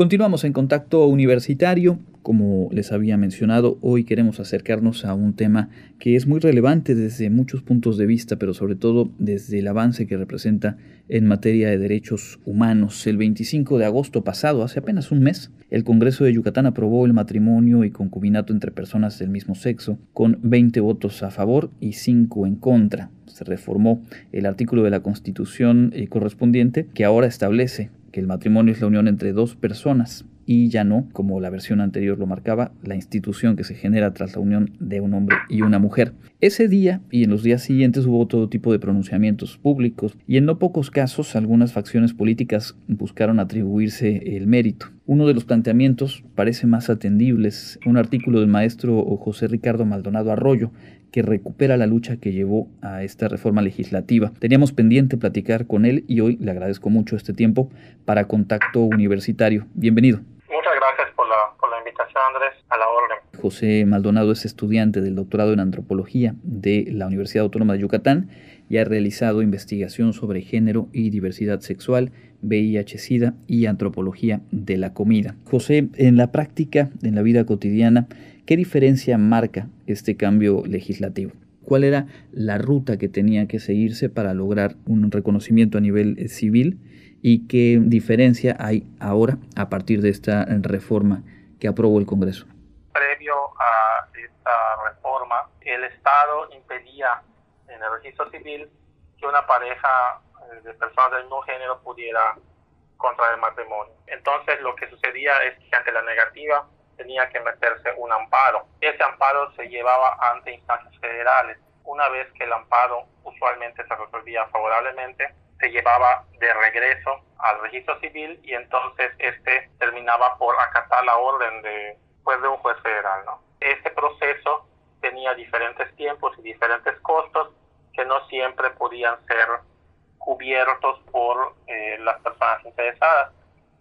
Continuamos en contacto universitario. Como les había mencionado, hoy queremos acercarnos a un tema que es muy relevante desde muchos puntos de vista, pero sobre todo desde el avance que representa en materia de derechos humanos. El 25 de agosto pasado, hace apenas un mes, el Congreso de Yucatán aprobó el matrimonio y concubinato entre personas del mismo sexo, con 20 votos a favor y 5 en contra. Se reformó el artículo de la Constitución eh, correspondiente que ahora establece que el matrimonio es la unión entre dos personas y ya no, como la versión anterior lo marcaba, la institución que se genera tras la unión de un hombre y una mujer. Ese día y en los días siguientes hubo todo tipo de pronunciamientos públicos y en no pocos casos algunas facciones políticas buscaron atribuirse el mérito. Uno de los planteamientos parece más atendibles, un artículo del maestro José Ricardo Maldonado Arroyo, que recupera la lucha que llevó a esta reforma legislativa. Teníamos pendiente platicar con él y hoy le agradezco mucho este tiempo para Contacto Universitario. Bienvenido. Muchas gracias por la, por la invitación, Andrés, a la orden. José Maldonado es estudiante del doctorado en antropología de la Universidad Autónoma de Yucatán y ha realizado investigación sobre género y diversidad sexual, VIH-Sida y antropología de la comida. José, en la práctica, en la vida cotidiana, ¿qué diferencia marca este cambio legislativo? ¿Cuál era la ruta que tenía que seguirse para lograr un reconocimiento a nivel eh, civil? ¿Y qué diferencia hay ahora a partir de esta reforma que aprobó el Congreso? Previo a esta reforma, el Estado impedía en el registro civil que una pareja de personas del mismo género pudiera contraer matrimonio. Entonces lo que sucedía es que ante la negativa tenía que meterse un amparo. Ese amparo se llevaba ante instancias federales. Una vez que el amparo usualmente se resolvía favorablemente, se llevaba de regreso al registro civil y entonces este terminaba por acatar la orden de, pues, de un juez federal. ¿no? Este proceso tenía diferentes tiempos y diferentes costos que no siempre podían ser cubiertos por eh, las personas interesadas.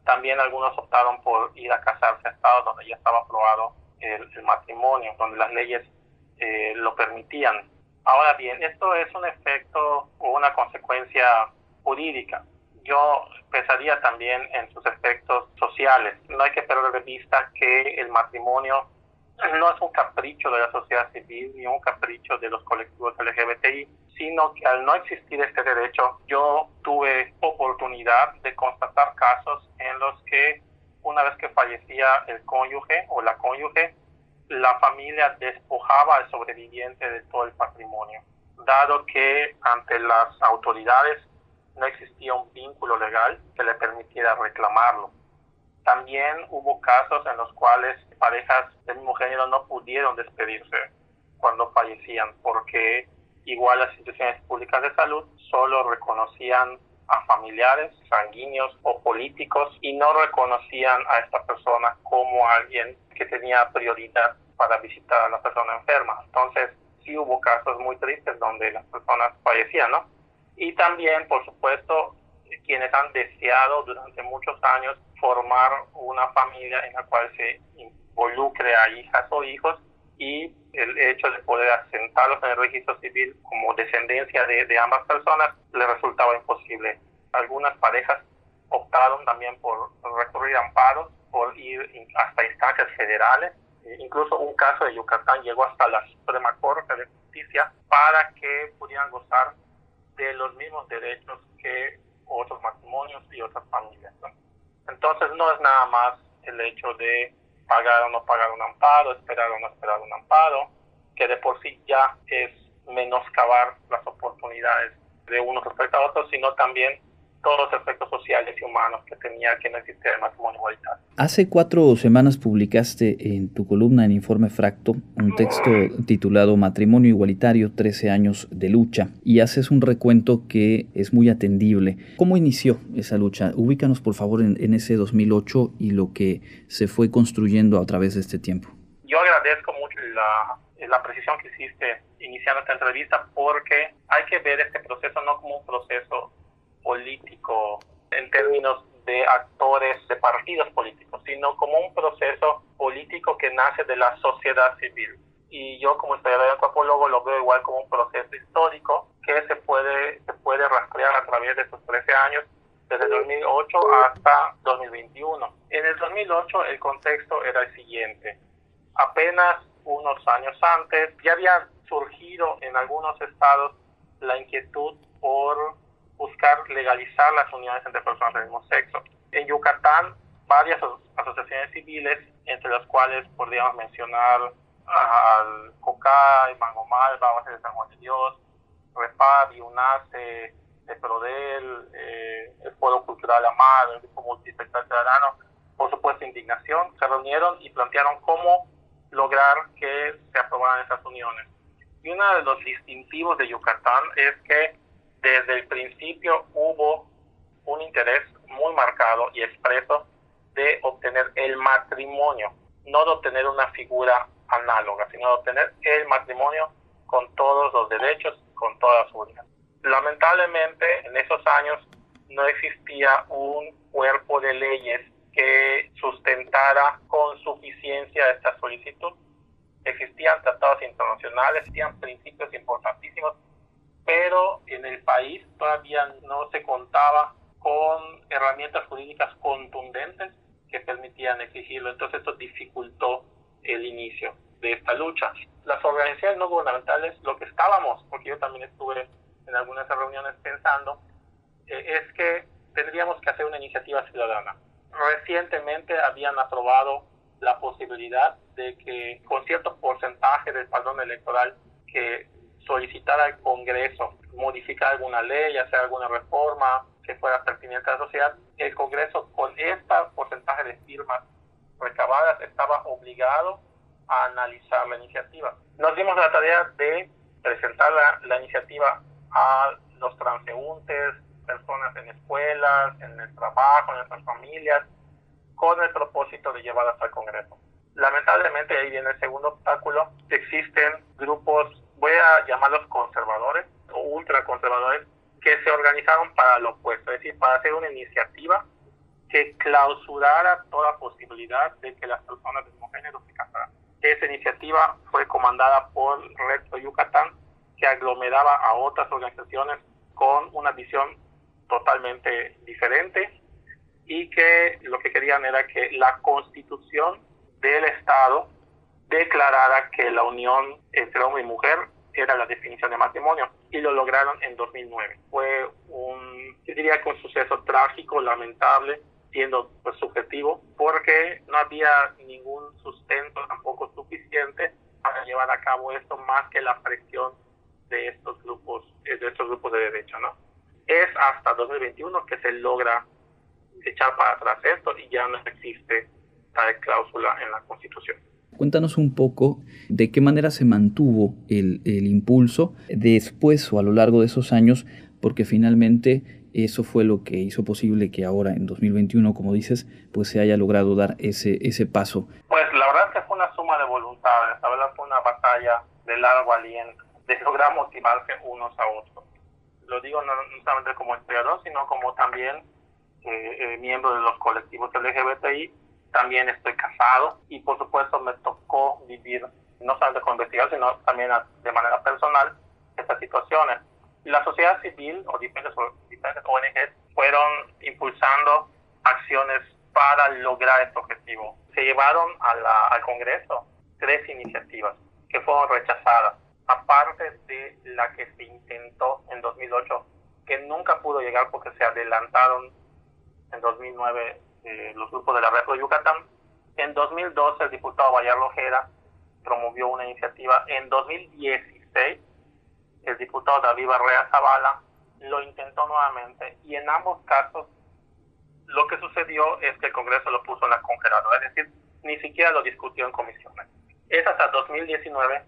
También algunos optaron por ir a casarse a estados donde ya estaba aprobado el, matrimonio, donde las leyes eh, lo permitían. Ahora bien, esto es un efecto o una consecuencia jurídica. Yo pensaría también en sus efectos sociales. No hay que perder de vista que el matrimonio no es un capricho de la sociedad civil ni un capricho de los colectivos LGBTI, sino que al no existir este derecho, yo tuve oportunidad de constatar casos en los que una vez que fallecía el cónyuge o la cónyuge, la familia despojaba al sobreviviente de todo el patrimonio, dado que ante las autoridades no existía un vínculo legal que le permitiera reclamarlo. También hubo casos en los cuales parejas del mismo género no pudieron despedirse cuando fallecían porque igual las instituciones públicas de salud solo reconocían a familiares, sanguíneos o políticos y no reconocían a esta persona como alguien que tenía prioridad para visitar a la persona enferma. Entonces, sí hubo casos muy tristes donde las personas fallecían, ¿no? Y también, por supuesto, quienes han deseado durante muchos años formar una familia en la cual se involucre a hijas o hijos y el hecho de poder asentarlos en el registro civil como descendencia de, ambas personas le resultaba imposible. Algunas parejas optaron también por recurrir a amparos, por ir hasta instancias federales. E incluso un caso de Yucatán llegó hasta la Suprema Corte de Justicia para que pudieran gozar de los mismos derechos que otros matrimonios y otras familias. Entonces no es nada más el hecho de pagar o no pagar un amparo, esperar o no esperar un amparo, que de por sí ya es menoscabar las oportunidades de unos respecto a otros, sino también todos los efectos sociales y humanos que tenía que no existía el matrimonio igualitario. Hace cuatro semanas publicaste en tu columna en Informe Fracto un texto titulado Matrimonio Igualitario, 13 años de lucha, y haces un recuento que es muy atendible. ¿Cómo inició esa lucha? Ubícanos por favor en, en ese 2008 y lo que se fue construyendo a través de este tiempo. Yo agradezco mucho la, la precisión que hiciste iniciando esta entrevista porque hay que ver este proceso no como un proceso político en términos de actores de partidos políticos, sino como un proceso político que nace de la sociedad civil. Y yo como historiador antropólogo lo veo igual como un proceso histórico que se puede, se puede rastrear a través de estos 13 años desde 2008 hasta 2021. En el 2008 el contexto era el siguiente. Apenas unos años antes ya había surgido en algunos estados la inquietud por buscar legalizar las uniones entre personas del mismo sexo. En Yucatán, varias asociaciones civiles, entre las cuales podríamos mencionar al COCAI, Mangomal, Base de San Juan de Dios, REPAD, UNACE, el PRODEL, eh, el Foro Cultural Amado, el Grupo Multisectorial Ciudadano, por supuesto indignación, se reunieron y plantearon cómo lograr que se aprobaran esas uniones. Y uno de los distintivos de Yucatán es que desde el principio hubo un interés muy marcado y expreso de obtener el matrimonio, no de obtener una figura análoga, sino de obtener el matrimonio con todos los derechos, con todas las. Lamentablemente, en esos años no existía un cuerpo de leyes que sustentara con suficiencia esta solicitud. Existían tratados internacionales, existían principios importantísimos, pero en el país todavía no se contaba con herramientas jurídicas contundentes que permitían exigirlo. Entonces esto dificultó el inicio de esta lucha. Las organizaciones no gubernamentales, lo que estábamos, porque yo también estuve en algunas reuniones pensando, eh, es que tendríamos que hacer una iniciativa ciudadana. Recientemente habían aprobado la posibilidad de que con cierto porcentaje del padrón electoral que solicitara al Congreso modificar alguna ley, hacer alguna reforma que fuera pertinente a la sociedad, el Congreso con este porcentaje de firmas recabadas estaba obligado a analizar la iniciativa. Nos dimos la tarea de presentar la, la iniciativa a los transeúntes, personas en escuelas, en el trabajo, en nuestras familias, con el propósito de llevarlas al Congreso. Lamentablemente ahí viene el segundo obstáculo, existen grupos, voy a llamarlos conservadores o ultraconservadores, que se organizaron para lo opuesto, es decir, para hacer una iniciativa que clausurara toda posibilidad de que las personas del mismo género se casaran. Esa iniciativa fue comandada por Resto Yucatán, que aglomeraba a otras organizaciones con una visión totalmente diferente y que lo que querían era que la constitución del Estado declarara que la unión entre hombre y mujer era la definición de matrimonio y lo lograron en 2009. Fue un, yo diría que un suceso trágico, lamentable, siendo pues, subjetivo, porque no había ningún sustento tampoco suficiente para llevar a cabo esto más que la presión de estos grupos, eh, de estos grupos de derecho, ¿no? Es hasta 2021 que se logra echar para atrás esto y ya no existe tal cláusula en la Constitución. Cuéntanos un poco de qué manera se mantuvo el, el impulso después o a lo largo de esos años, porque finalmente eso fue lo que hizo posible que ahora en 2021, como dices, pues se haya logrado dar ese, ese paso. Pues la verdad es que fue una suma de voluntades, la verdad fue una batalla de largo aliento de lograr motivarse unos a otros. Lo digo no, solamente como historiador, sino como también eh, eh, miembro de los colectivos LGBTI. También estoy casado y por supuesto me tocó vivir no solamente con investigación, sino también de manera personal estas situaciones. La sociedad civil o diferentes, diferentes ONGs fueron impulsando acciones para lograr este objetivo. Se llevaron a la, al Congreso tres iniciativas que fueron rechazadas aparte de la que se intentó en 2008, que nunca pudo llegar porque se adelantaron en 2009 eh, los grupos de la Red de Yucatán. En 2012 el diputado Bayardo Ojeda promovió una iniciativa. En 2016 el diputado David Barrea Zavala lo intentó nuevamente y en ambos casos lo que sucedió es que el Congreso lo puso en la congeladora, es decir, ni siquiera lo discutió en comisiones. Es hasta 2019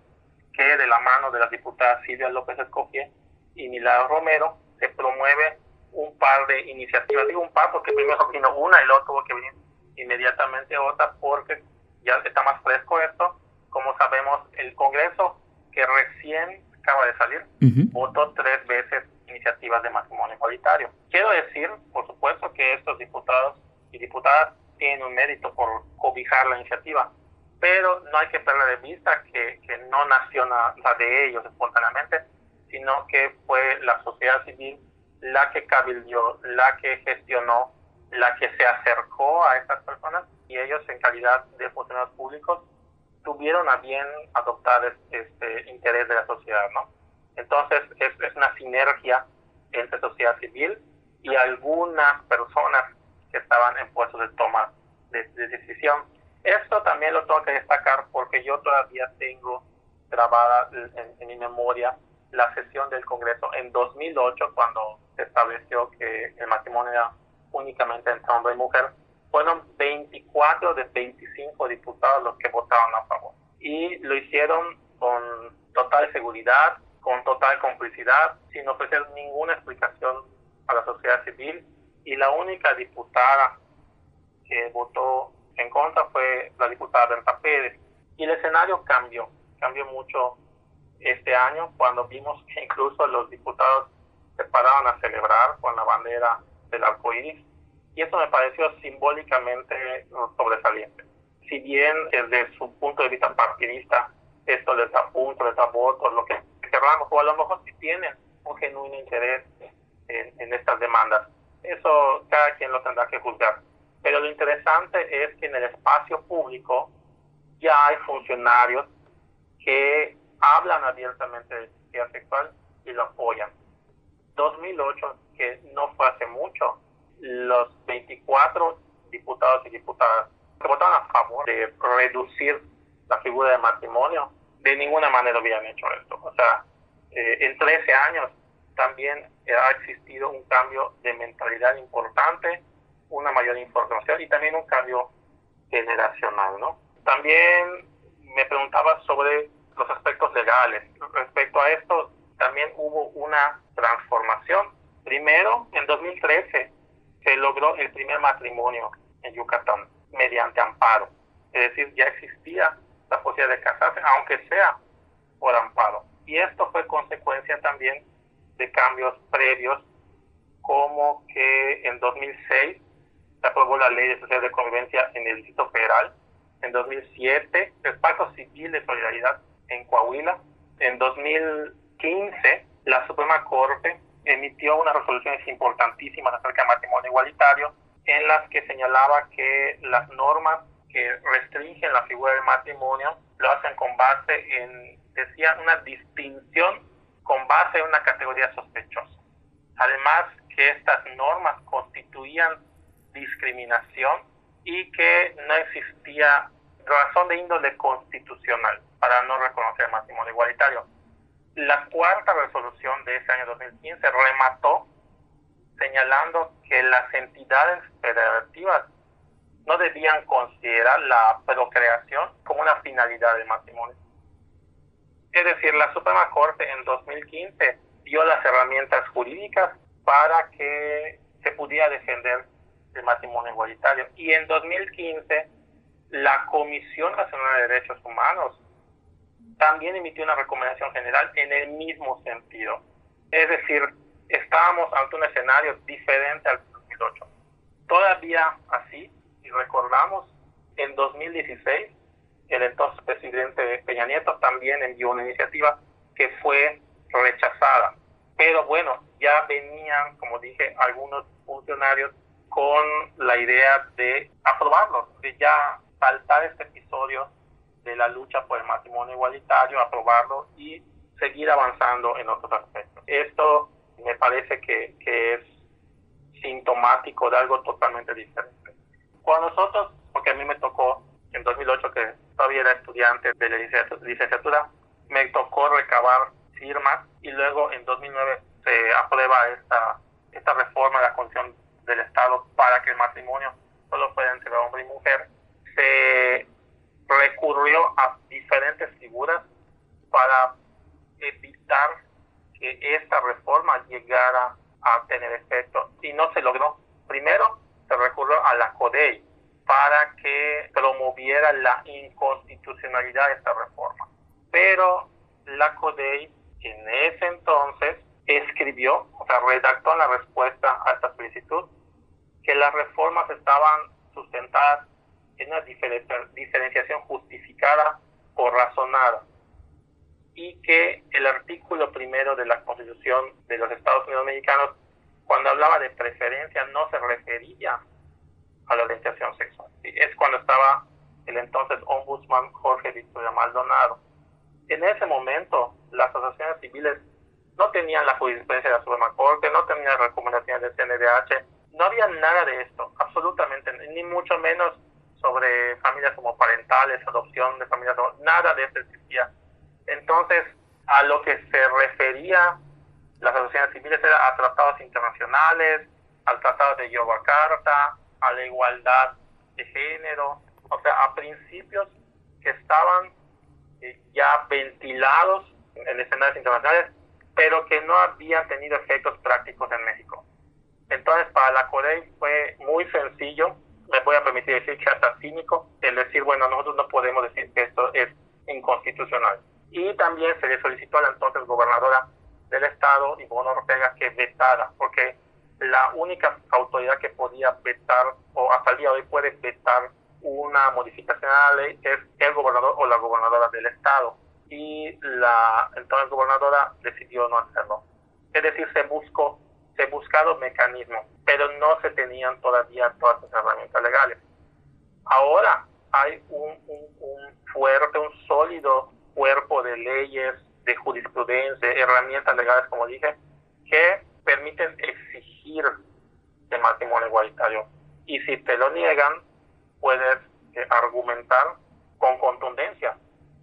que de la mano de las diputadas Silvia López Escofié y Milagro Romero se promueve un par de iniciativas. Digo un par porque primero vino una y luego tuvo que venir inmediatamente otra porque ya está más fresco esto. Como sabemos, el Congreso que recién acaba de salir votó tres veces iniciativas de matrimonio igualitario. Quiero decir, por supuesto, que estos diputados y diputadas tienen un mérito por cobijar la iniciativa, pero no hay que perder de vista que, que no nació nada de ellos espontáneamente, sino que fue la sociedad civil la que cabildió, la que gestionó, la que se acercó a estas personas y ellos en calidad de funcionarios públicos tuvieron a bien adoptar este interés de la sociedad, ¿no? Entonces es, es una sinergia entre sociedad civil y algunas personas que estaban en puestos de toma de, decisión. Esto también lo tengo que destacar porque yo todavía tengo grabada en, en mi memoria la sesión del Congreso en 2008 cuando se estableció que el matrimonio era únicamente entre hombre y mujer. Fueron 24 de 25 diputados los que votaron a favor. Y lo hicieron con total seguridad, con total complicidad, sin ofrecer ninguna explicación a la sociedad civil. Y la única diputada que votó en contra fue la diputada Berta Pérez. Y el escenario cambió, cambió mucho este año cuando vimos que incluso los diputados se pararon a celebrar con la bandera del arco iris y eso me pareció simbólicamente sobresaliente. Si bien desde su punto de vista partidista esto les da puntos, les da votos, lo que queramos, o a lo mejor si tienen un genuino interés en, en estas demandas, eso cada quien lo tendrá que juzgar. Pero lo interesante es que en el espacio público ya hay funcionarios que hablan abiertamente de identidad sexual y lo apoyan. 2008, que no fue hace mucho, los 24 diputados y diputadas que votaron a favor de reducir la figura de matrimonio, de ninguna manera hubieran hecho esto. O sea, eh, en 13 años también ha existido un cambio de mentalidad importante, una mayor información y también un cambio generacional, ¿no? También me preguntaba sobre los aspectos legales. Respecto a esto, también hubo una transformación. Primero, en 2013, se logró el primer matrimonio en Yucatán mediante amparo. Es decir, ya existía la posibilidad de casarse, aunque sea por amparo. Y esto fue consecuencia también de cambios previos, como que en 2006 se aprobó la Ley de Sociedad de Convivencia en el Distrito Federal. En 2007, el Pacto Civil de Solidaridad en Coahuila. En 2015, la Suprema Corte emitió unas resoluciones importantísimas acerca del matrimonio igualitario, en las que señalaba que las normas que restringen la figura del matrimonio lo hacen con base en, decía, una distinción con base en una categoría sospechosa. Además, que estas normas constituían discriminación y que no existía razón de índole constitucional para no reconocer el matrimonio igualitario. La cuarta resolución de ese año 2015 remató señalando que las entidades federativas no debían considerar la procreación como una finalidad del matrimonio. Es decir, la Suprema Corte en 2015 dio las herramientas jurídicas para que se pudiera defender el matrimonio igualitario. Y en 2015, la Comisión Nacional de Derechos Humanos también emitió una recomendación general en el mismo sentido. Es decir, estábamos ante un escenario diferente al 2008. Todavía así, si recordamos, en 2016, el entonces presidente Peña Nieto también envió una iniciativa que fue rechazada. Pero bueno, ya venían, como dije, algunos funcionarios con la idea de aprobarlo, de ya saltar este episodio de la lucha por el matrimonio igualitario, aprobarlo y seguir avanzando en otros aspectos. Esto me parece que, que es sintomático de algo totalmente diferente. Cuando nosotros, porque a mí me tocó en 2008 que todavía era estudiante de la licenciatura, me tocó recabar firmas y luego en 2009 se aprueba esta, esta reforma de la Constitución del Estado para que el matrimonio solo pueda entre hombre y mujer. Se recurrió a diferentes figuras para evitar que esta reforma llegara a tener efecto y no se logró. Primero se recurrió a la CODEI para que promoviera la inconstitucionalidad de esta reforma. Pero la CODEI en ese entonces escribió, o sea, redactó la respuesta a esta solicitud, que las reformas estaban sustentadas una diferenciación justificada o razonada y que el artículo primero de la Constitución de los Estados Unidos Mexicanos cuando hablaba de preferencia no se refería a la orientación sexual. Es cuando estaba el entonces ombudsman Jorge Victoria Maldonado. En ese momento, las asociaciones civiles no tenían la jurisprudencia de la Suprema Corte, no tenían recomendaciones del CNDH, no había nada de esto, absolutamente, ni mucho menos sobre familias como parentales, adopción de familias, nada de eso existía. Entonces, a lo que se refería las asociaciones civiles era a tratados internacionales, al tratado de Yogyakarta, a la igualdad de género, o sea, a principios que estaban eh, ya ventilados en escenarios internacionales, pero que no habían tenido efectos prácticos en México. Entonces, para la Corey fue muy sencillo, me voy a permitir decir que hasta cínico, el decir, bueno, nosotros no podemos decir que esto es inconstitucional. Y también se le solicitó a la entonces gobernadora del Estado, Ivonne Ortega, que vetara, porque la única autoridad que podía vetar, o hasta el día de hoy puede vetar una modificación a la ley, es el gobernador o la gobernadora del Estado. Y la entonces gobernadora decidió no hacerlo. Es decir, se buscó, se buscaron mecanismos, pero no se tenían todavía todas las herramientas legales. Ahora hay un, un, fuerte, un sólido cuerpo de leyes, de jurisprudencia, herramientas legales, como dije, que permiten exigir el matrimonio igualitario. Y si te lo niegan, puedes eh, argumentar con contundencia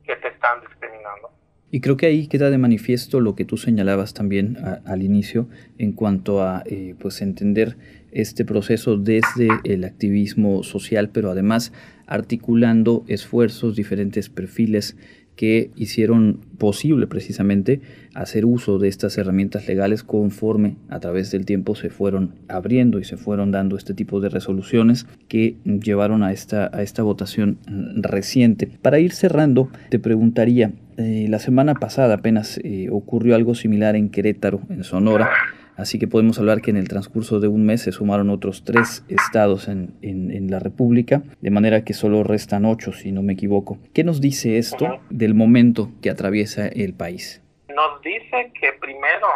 que te están discriminando. Y creo que ahí queda de manifiesto lo que tú señalabas también al inicio en cuanto a eh, pues entender este proceso desde el activismo social, pero además articulando esfuerzos, diferentes perfiles que hicieron posible precisamente hacer uso de estas herramientas legales conforme a través del tiempo se fueron abriendo y se fueron dando este tipo de resoluciones que llevaron a esta, a esta votación reciente. Para ir cerrando, te preguntaría, eh, la semana pasada apenas eh, ocurrió algo similar en Querétaro, en Sonora, Así que podemos hablar que en el transcurso de un mes se sumaron otros tres estados en, en, la República, de manera que solo restan ocho, si no me equivoco. ¿Qué nos dice esto del momento que atraviesa el país? Nos dice que primero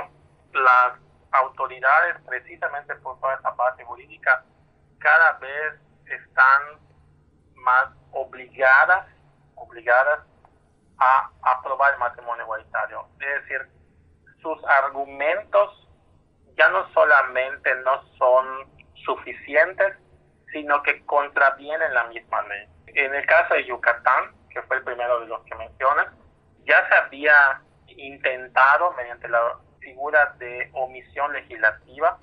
las autoridades, precisamente por toda esa parte jurídica, cada vez están más obligadas, obligadas a aprobar el matrimonio igualitario. Es decir, sus argumentos ya no solamente no son suficientes, sino que contravienen la misma ley. En el caso de Yucatán, que fue el primero de los que mencionas, ya se había intentado, mediante la figura de omisión legislativa,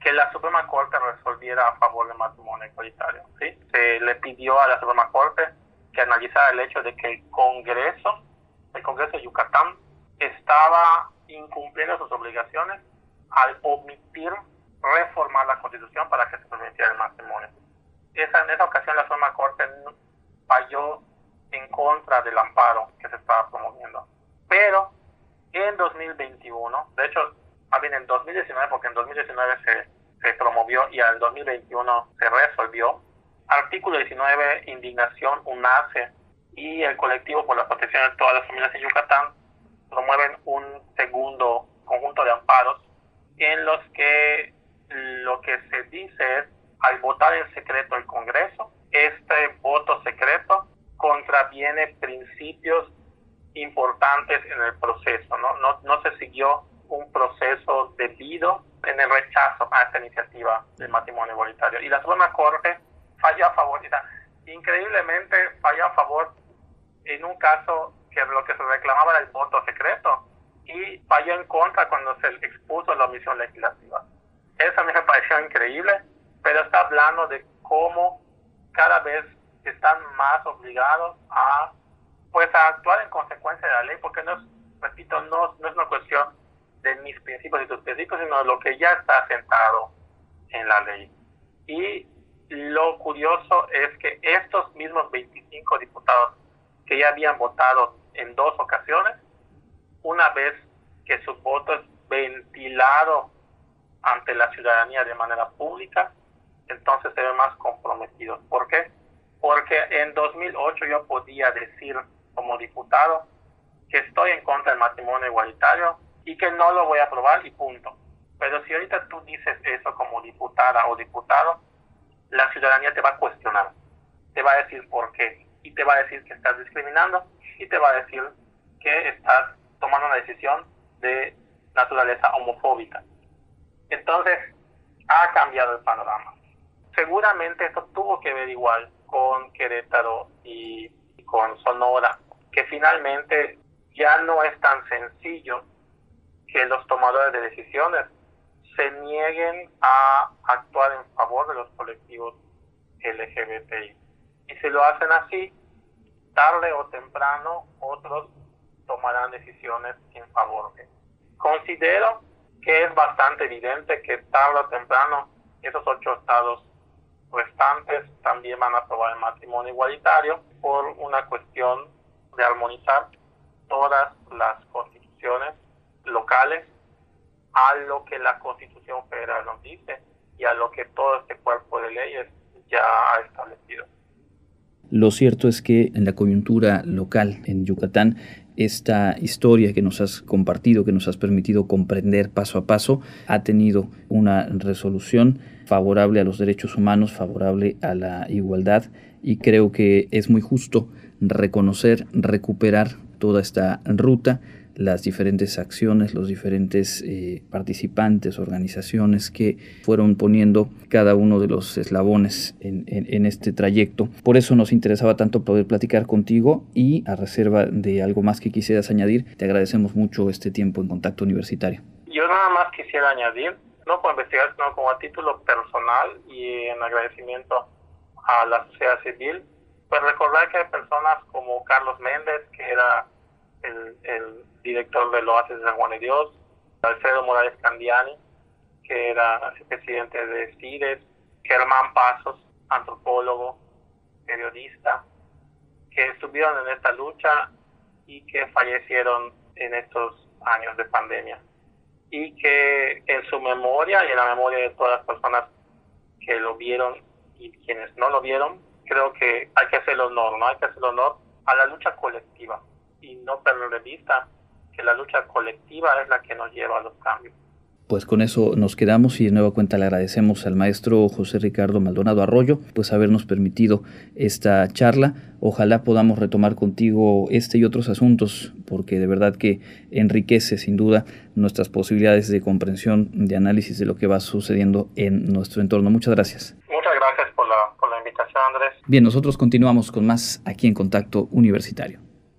que la Suprema Corte resolviera a favor del matrimonio igualitario. ¿sí? Se le pidió a la Suprema Corte que analizara el hecho de que el Congreso, el Congreso de Yucatán, estaba incumpliendo sus obligaciones al omitir reformar la constitución para que se permitiera el matrimonio. Esa, en esa ocasión la Suprema Corte falló en contra del amparo que se estaba promoviendo. Pero en 2021, de hecho, más bien en 2019, porque en 2019 se, se promovió y en 2021 se resolvió, artículo 19, indignación, UNACE y el colectivo por la protección de todas las familias en Yucatán promueven un segundo conjunto de amparos en los que lo que se dice es, al votar en secreto el Congreso, este voto secreto contraviene principios importantes en el proceso, ¿no? No, se siguió un proceso debido en el rechazo a esta iniciativa del matrimonio igualitario. Y la Suprema Corte falló a favor, increíblemente falló a favor en un caso que lo que se reclamaba era el voto secreto, y falló en contra cuando se expuso la omisión legislativa. Eso a mí me pareció increíble, pero está hablando de cómo cada vez están más obligados a pues a actuar en consecuencia de la ley, porque no es, repito, no, no es una cuestión de mis principios y tus principios, sino de lo que ya está sentado en la ley. Y lo curioso es que estos mismos 25 diputados que ya habían votado en dos ocasiones, una vez que su voto es ventilado ante la ciudadanía de manera pública, entonces se ven más comprometidos. ¿Por qué? Porque en 2008 yo podía decir como diputado que estoy en contra del matrimonio igualitario y que no lo voy a aprobar y punto. Pero si ahorita tú dices eso como diputada o diputado, la ciudadanía te va a cuestionar, te va a decir por qué, y te va a decir que estás discriminando, y te va a decir que estás tomando una decisión de naturaleza homofóbica. Entonces, ha cambiado el panorama. Seguramente esto tuvo que ver igual con Querétaro y con Sonora, que finalmente ya no es tan sencillo que los tomadores de decisiones se nieguen a actuar en favor de los colectivos LGBTI. Y si lo hacen así, tarde o temprano otros tomarán decisiones en favor de. Considero que es bastante evidente que tarde o temprano esos ocho estados restantes también van a aprobar el matrimonio igualitario por una cuestión de armonizar todas las constituciones locales a lo que la constitución federal nos dice y a lo que todo este cuerpo de leyes ya ha establecido. Lo cierto es que en la coyuntura local en Yucatán, esta historia que nos has compartido, que nos has permitido comprender paso a paso, ha tenido una resolución favorable a los derechos humanos, favorable a la igualdad y creo que es muy justo reconocer, recuperar toda esta ruta las diferentes acciones, los diferentes eh, participantes, organizaciones que fueron poniendo cada uno de los eslabones en, en, este trayecto. Por eso nos interesaba tanto poder platicar contigo y a reserva de algo más que quisieras añadir, te agradecemos mucho este tiempo en contacto universitario. Yo nada más quisiera añadir, no por investigar, sino como a título personal y en agradecimiento a la sociedad civil, pues recordar que hay personas como Carlos Méndez, que era el, el director del Oasis de San Juan de Dios, Alfredo Morales Candiani, que era presidente de CIDES, Germán Pasos, antropólogo, periodista, que estuvieron en esta lucha y que fallecieron en estos años de pandemia. Y que en su memoria y en la memoria de todas las personas que lo vieron y quienes no lo vieron, creo que hay que hacer honor, ¿no? Hay que hacer honor a la lucha colectiva y no perder de vista que la lucha colectiva es la que nos lleva a los cambios. Pues con eso nos quedamos y de nueva cuenta le agradecemos al maestro José Ricardo Maldonado Arroyo pues habernos permitido esta charla. Ojalá podamos retomar contigo este y otros asuntos porque de verdad que enriquece sin duda nuestras posibilidades de comprensión, de análisis de lo que va sucediendo en nuestro entorno. Muchas gracias. Muchas gracias por la, por la invitación Andrés. Bien, nosotros continuamos con más aquí en Contacto Universitario.